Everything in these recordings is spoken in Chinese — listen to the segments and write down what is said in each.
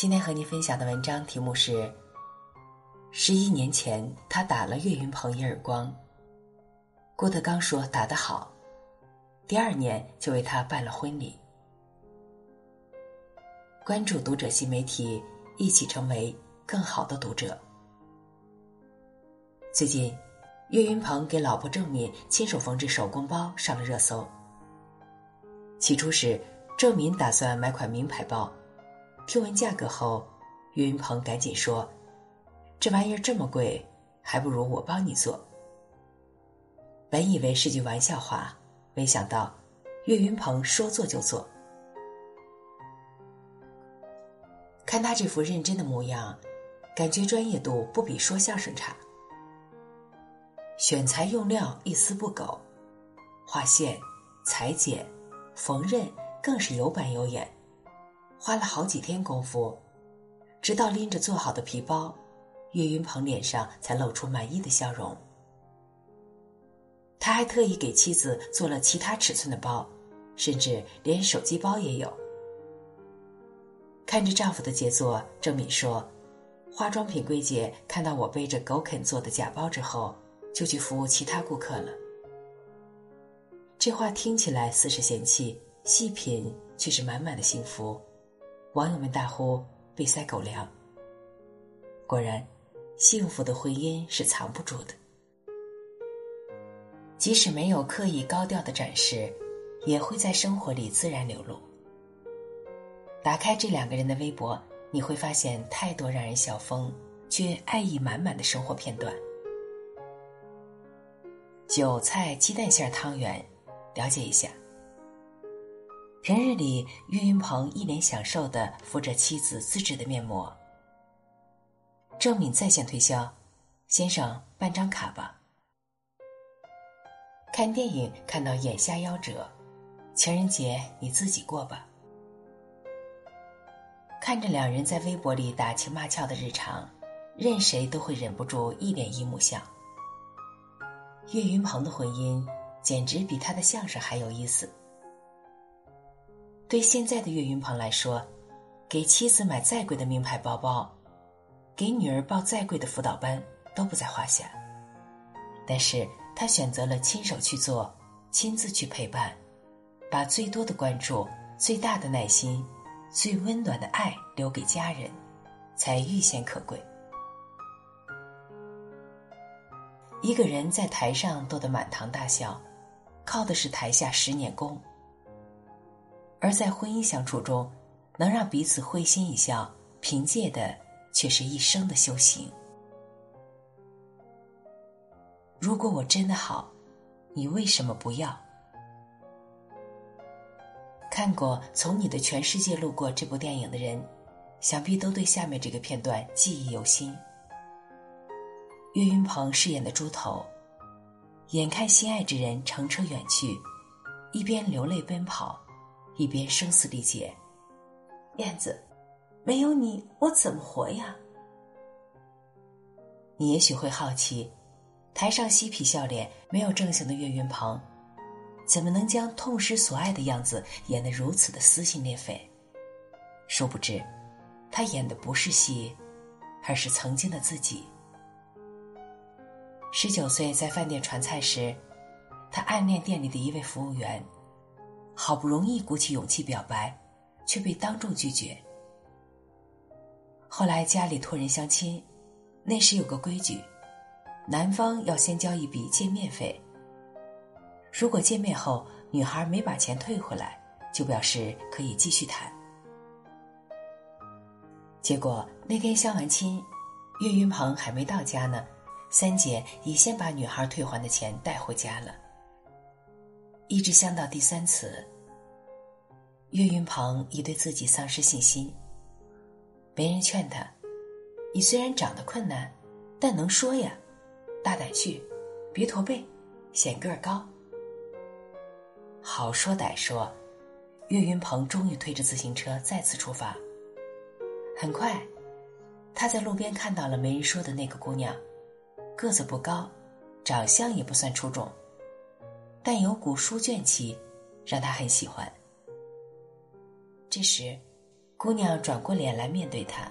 今天和你分享的文章题目是：十一年前，他打了岳云鹏一耳光。郭德纲说打得好，第二年就为他办了婚礼。关注读者新媒体，一起成为更好的读者。最近，岳云鹏给老婆郑敏亲手缝制手工包上了热搜。起初是郑敏打算买款名牌包。听闻价格后，岳云鹏赶紧说：“这玩意儿这么贵，还不如我帮你做。”本以为是句玩笑话，没想到岳云鹏说做就做。看他这副认真的模样，感觉专业度不比说相声差。选材用料一丝不苟，画线、裁剪、缝纫更是有板有眼。花了好几天功夫，直到拎着做好的皮包，岳云鹏脸上才露出满意的笑容。他还特意给妻子做了其他尺寸的包，甚至连手机包也有。看着丈夫的杰作，郑敏说：“化妆品柜姐看到我背着狗啃做的假包之后，就去服务其他顾客了。”这话听起来似是嫌弃，细品却是满满的幸福。网友们大呼“被塞狗粮”。果然，幸福的婚姻是藏不住的。即使没有刻意高调的展示，也会在生活里自然流露。打开这两个人的微博，你会发现太多让人笑疯却爱意满满的生活片段。韭菜鸡蛋馅汤圆，了解一下。平日里，岳云鹏一脸享受的敷着妻子自制的面膜。郑敏在线推销：“先生，办张卡吧。”看电影看到眼瞎夭折，情人节你自己过吧。看着两人在微博里打情骂俏的日常，任谁都会忍不住一脸姨母笑。岳云鹏的婚姻简直比他的相声还有意思。对现在的岳云鹏来说，给妻子买再贵的名牌包包，给女儿报再贵的辅导班都不在话下。但是他选择了亲手去做，亲自去陪伴，把最多的关注、最大的耐心、最温暖的爱留给家人，才愈显可贵。一个人在台上逗得满堂大笑，靠的是台下十年功。而在婚姻相处中，能让彼此会心一笑，凭借的却是一生的修行。如果我真的好，你为什么不要？看过《从你的全世界路过》这部电影的人，想必都对下面这个片段记忆犹新。岳云鹏饰演的猪头，眼看心爱之人乘车远去，一边流泪奔跑。一边声嘶力竭，燕子，没有你我怎么活呀？你也许会好奇，台上嬉皮笑脸、没有正形的岳云鹏，怎么能将痛失所爱的样子演得如此的撕心裂肺？殊不知，他演的不是戏，而是曾经的自己。十九岁在饭店传菜时，他暗恋店里的一位服务员。好不容易鼓起勇气表白，却被当众拒绝。后来家里托人相亲，那时有个规矩，男方要先交一笔见面费。如果见面后女孩没把钱退回来，就表示可以继续谈。结果那天相完亲，岳云鹏还没到家呢，三姐已先把女孩退还的钱带回家了。一直相到第三次，岳云鹏已对自己丧失信心。没人劝他：“你虽然长得困难，但能说呀，大胆去，别驼背，显个儿高。”好说歹说，岳云鹏终于推着自行车再次出发。很快，他在路边看到了没人说的那个姑娘，个子不高，长相也不算出众，但有股书卷气，让他很喜欢。这时，姑娘转过脸来面对他。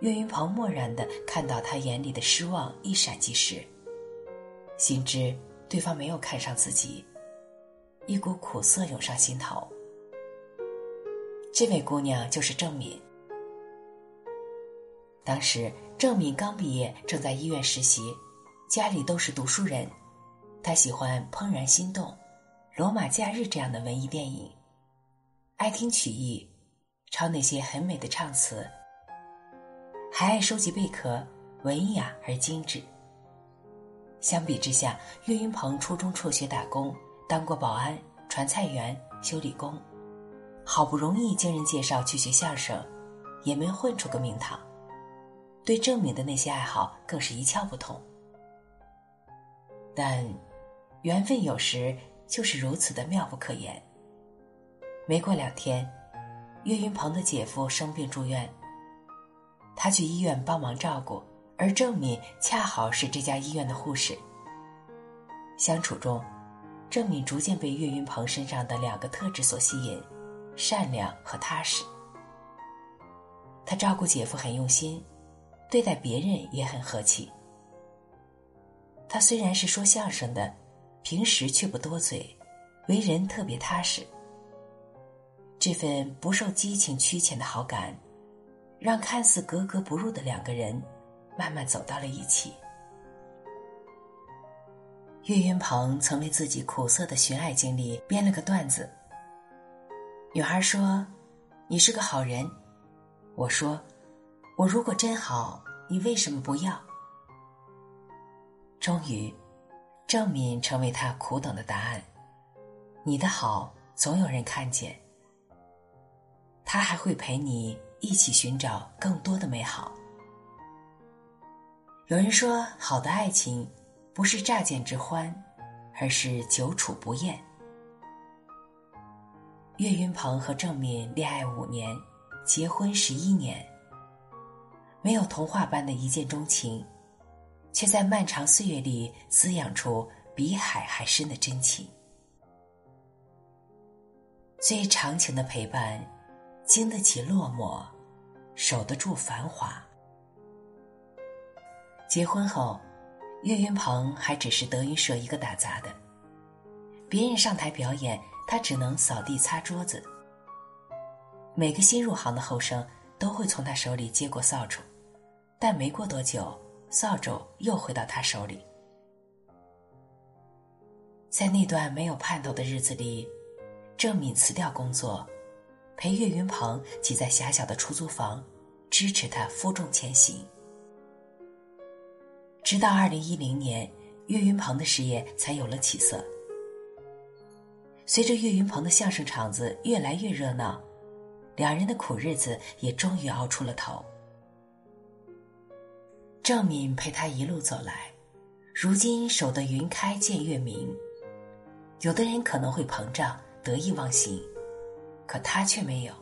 岳云鹏漠然的看到她眼里的失望一闪即逝，心知对方没有看上自己，一股苦涩涌上心头。这位姑娘就是郑敏。当时郑敏刚毕业，正在医院实习，家里都是读书人。他喜欢《怦然心动》《罗马假日》这样的文艺电影，爱听曲艺，抄那些很美的唱词，还爱收集贝壳，文雅而精致。相比之下，岳云鹏初中辍学打工，当过保安、传菜员、修理工，好不容易经人介绍去学相声，也没混出个名堂。对郑敏的那些爱好更是一窍不通，但缘分有时就是如此的妙不可言。没过两天，岳云鹏的姐夫生病住院，他去医院帮忙照顾，而郑敏恰好是这家医院的护士。相处中，郑敏逐渐被岳云鹏身上的两个特质所吸引：善良和踏实。他照顾姐夫很用心。对待别人也很和气。他虽然是说相声的，平时却不多嘴，为人特别踏实。这份不受激情驱遣的好感，让看似格格不入的两个人，慢慢走到了一起。岳云鹏曾为自己苦涩的寻爱经历编了个段子。女孩说：“你是个好人。”我说。我如果真好，你为什么不要？终于，郑敏成为他苦等的答案。你的好总有人看见，他还会陪你一起寻找更多的美好。有人说，好的爱情不是乍见之欢，而是久处不厌。岳云鹏和郑敏恋爱五年，结婚十一年。没有童话般的一见钟情，却在漫长岁月里滋养出比海还深的真情。最长情的陪伴，经得起落寞，守得住繁华。结婚后，岳云鹏还只是德云社一个打杂的，别人上台表演，他只能扫地擦桌子。每个新入行的后生都会从他手里接过扫帚。但没过多久，扫帚又回到他手里。在那段没有盼头的日子里，郑敏辞掉工作，陪岳云鹏挤在狭小的出租房，支持他负重前行。直到二零一零年，岳云鹏的事业才有了起色。随着岳云鹏的相声场子越来越热闹，两人的苦日子也终于熬出了头。郑敏陪他一路走来，如今守得云开见月明。有的人可能会膨胀得意忘形，可他却没有。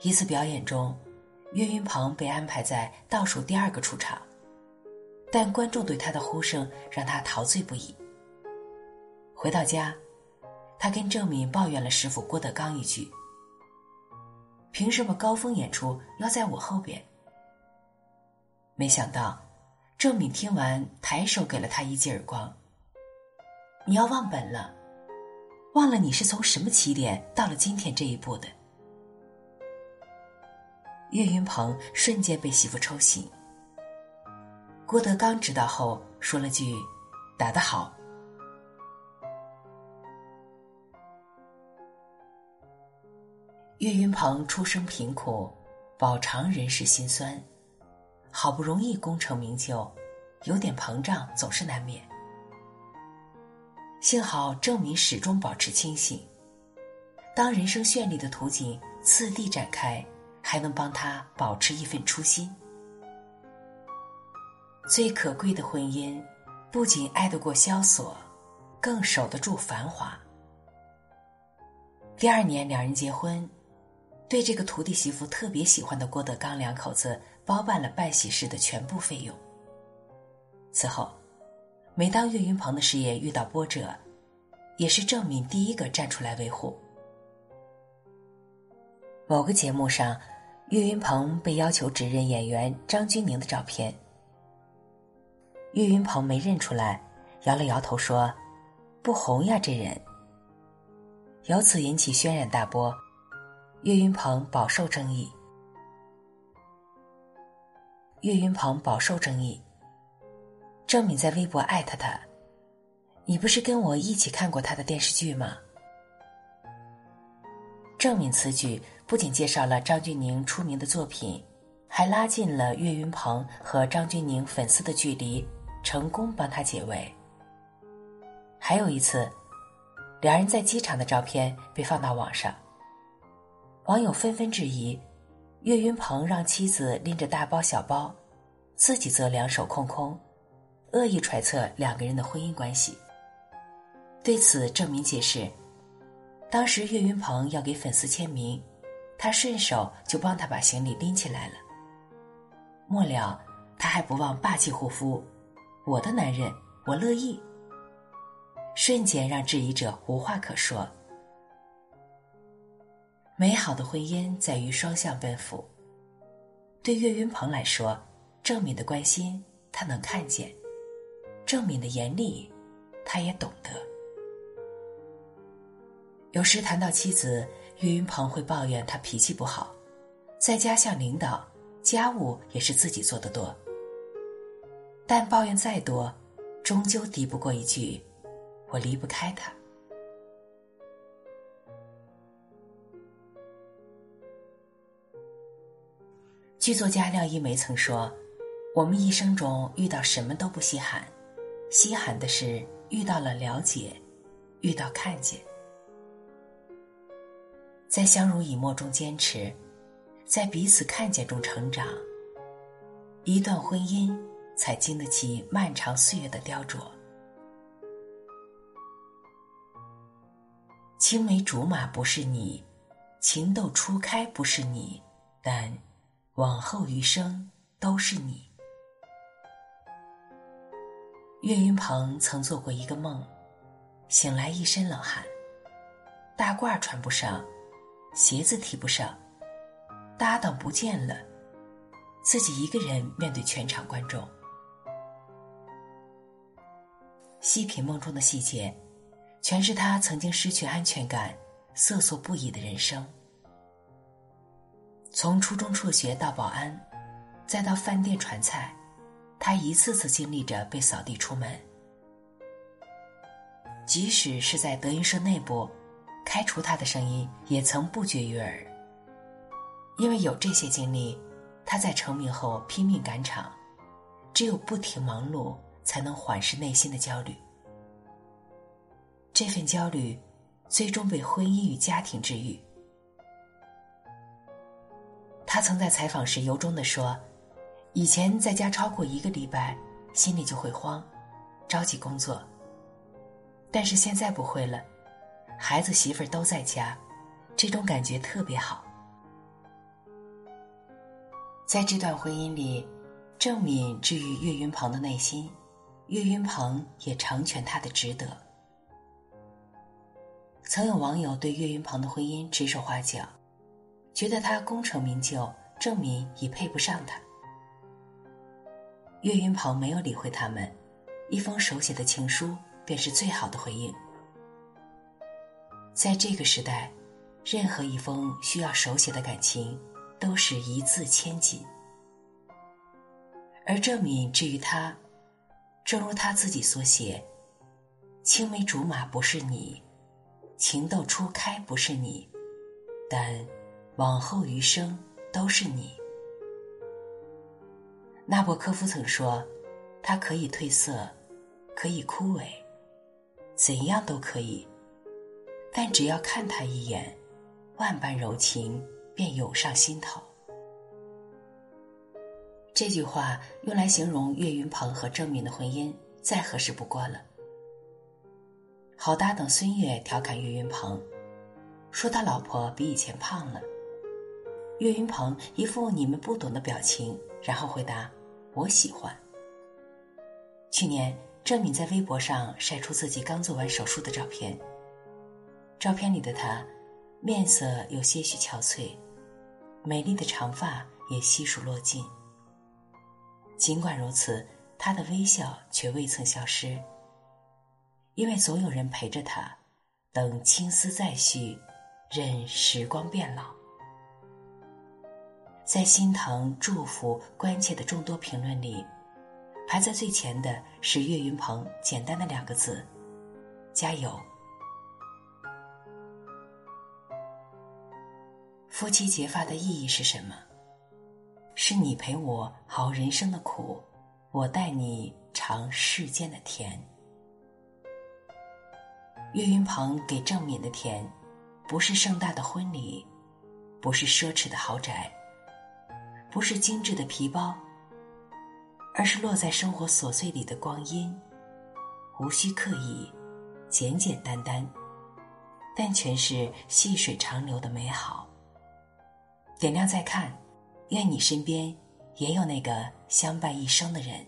一次表演中，岳云鹏被安排在倒数第二个出场，但观众对他的呼声让他陶醉不已。回到家，他跟郑敏抱怨了师傅郭德纲一句：“凭什么高峰演出要在我后边？”没想到，郑敏听完，抬手给了他一记耳光。你要忘本了，忘了你是从什么起点到了今天这一步的。岳云鹏瞬间被媳妇抽醒。郭德纲知道后说了句：“打得好。”岳云鹏出生贫苦，饱尝人世辛酸。好不容易功成名就，有点膨胀总是难免。幸好郑敏始终保持清醒，当人生绚丽的图景次第展开，还能帮他保持一份初心。最可贵的婚姻，不仅爱得过萧索，更守得住繁华。第二年，两人结婚，对这个徒弟媳妇特别喜欢的郭德纲两口子包办了办喜事的全部费用。此后。每当岳云鹏的事业遇到波折，也是郑敏第一个站出来维护。某个节目上，岳云鹏被要求指认演员张钧甯的照片，岳云鹏没认出来，摇了摇头说：“不红呀，这人。”由此引起轩然大波，岳云鹏饱受争议。岳云鹏饱受争议。郑敏在微博艾特他：“你不是跟我一起看过他的电视剧吗？”郑敏此举不仅介绍了张钧宁出名的作品，还拉近了岳云鹏和张钧宁粉丝的距离，成功帮他解围。还有一次，两人在机场的照片被放到网上，网友纷纷质疑岳云鹏让妻子拎着大包小包，自己则两手空空。恶意揣测两个人的婚姻关系。对此，郑明解释，当时岳云鹏要给粉丝签名，他顺手就帮他把行李拎起来了。末了，他还不忘霸气护肤：“我的男人，我乐意。”瞬间让质疑者无话可说。美好的婚姻在于双向奔赴。对岳云鹏来说，郑敏的关心他能看见。郑敏的严厉，他也懂得。有时谈到妻子，岳云鹏会抱怨她脾气不好，在家像领导，家务也是自己做的多。但抱怨再多，终究敌不过一句：“我离不开他。”剧作家廖一梅曾说：“我们一生中遇到什么都不稀罕。”稀罕的是遇到了了解，遇到看见，在相濡以沫中坚持，在彼此看见中成长，一段婚姻才经得起漫长岁月的雕琢。青梅竹马不是你，情窦初开不是你，但往后余生都是你。岳云鹏曾做过一个梦，醒来一身冷汗，大褂穿不上，鞋子提不上，搭档不见了，自己一个人面对全场观众。细品梦中的细节，全是他曾经失去安全感、瑟缩不已的人生。从初中辍学到保安，再到饭店传菜。他一次次经历着被扫地出门，即使是在德云社内部，开除他的声音也曾不绝于耳。因为有这些经历，他在成名后拼命赶场，只有不停忙碌，才能缓释内心的焦虑。这份焦虑，最终被婚姻与家庭治愈。他曾在采访时由衷的说。以前在家超过一个礼拜，心里就会慌，着急工作。但是现在不会了，孩子媳妇儿都在家，这种感觉特别好。在这段婚姻里，郑敏治愈岳云鹏的内心，岳云鹏也成全他的值得。曾有网友对岳云鹏的婚姻指手画脚，觉得他功成名就，郑敏已配不上他。岳云鹏没有理会他们，一封手写的情书便是最好的回应。在这个时代，任何一封需要手写的感情，都是一字千金。而郑敏至于他，正如他自己所写：“青梅竹马不是你，情窦初开不是你，但往后余生都是你。”纳博科夫曾说：“它可以褪色，可以枯萎，怎样都可以，但只要看他一眼，万般柔情便涌上心头。”这句话用来形容岳云鹏和郑敏的婚姻，再合适不过了。好搭档孙越调侃岳云鹏，说他老婆比以前胖了。岳云鹏一副你们不懂的表情，然后回答：“我喜欢。”去年，郑敏在微博上晒出自己刚做完手术的照片。照片里的她，面色有些许憔悴，美丽的长发也悉数落尽。尽管如此，她的微笑却未曾消失，因为总有人陪着她，等青丝再续，任时光变老。在心疼、祝福、关切的众多评论里，排在最前的是岳云鹏简单的两个字：“加油。”夫妻结发的意义是什么？是你陪我熬人生的苦，我带你尝世间的甜。岳云鹏给郑敏的甜，不是盛大的婚礼，不是奢侈的豪宅。不是精致的皮包，而是落在生活琐碎里的光阴，无需刻意，简简单单，但全是细水长流的美好。点亮再看，愿你身边也有那个相伴一生的人。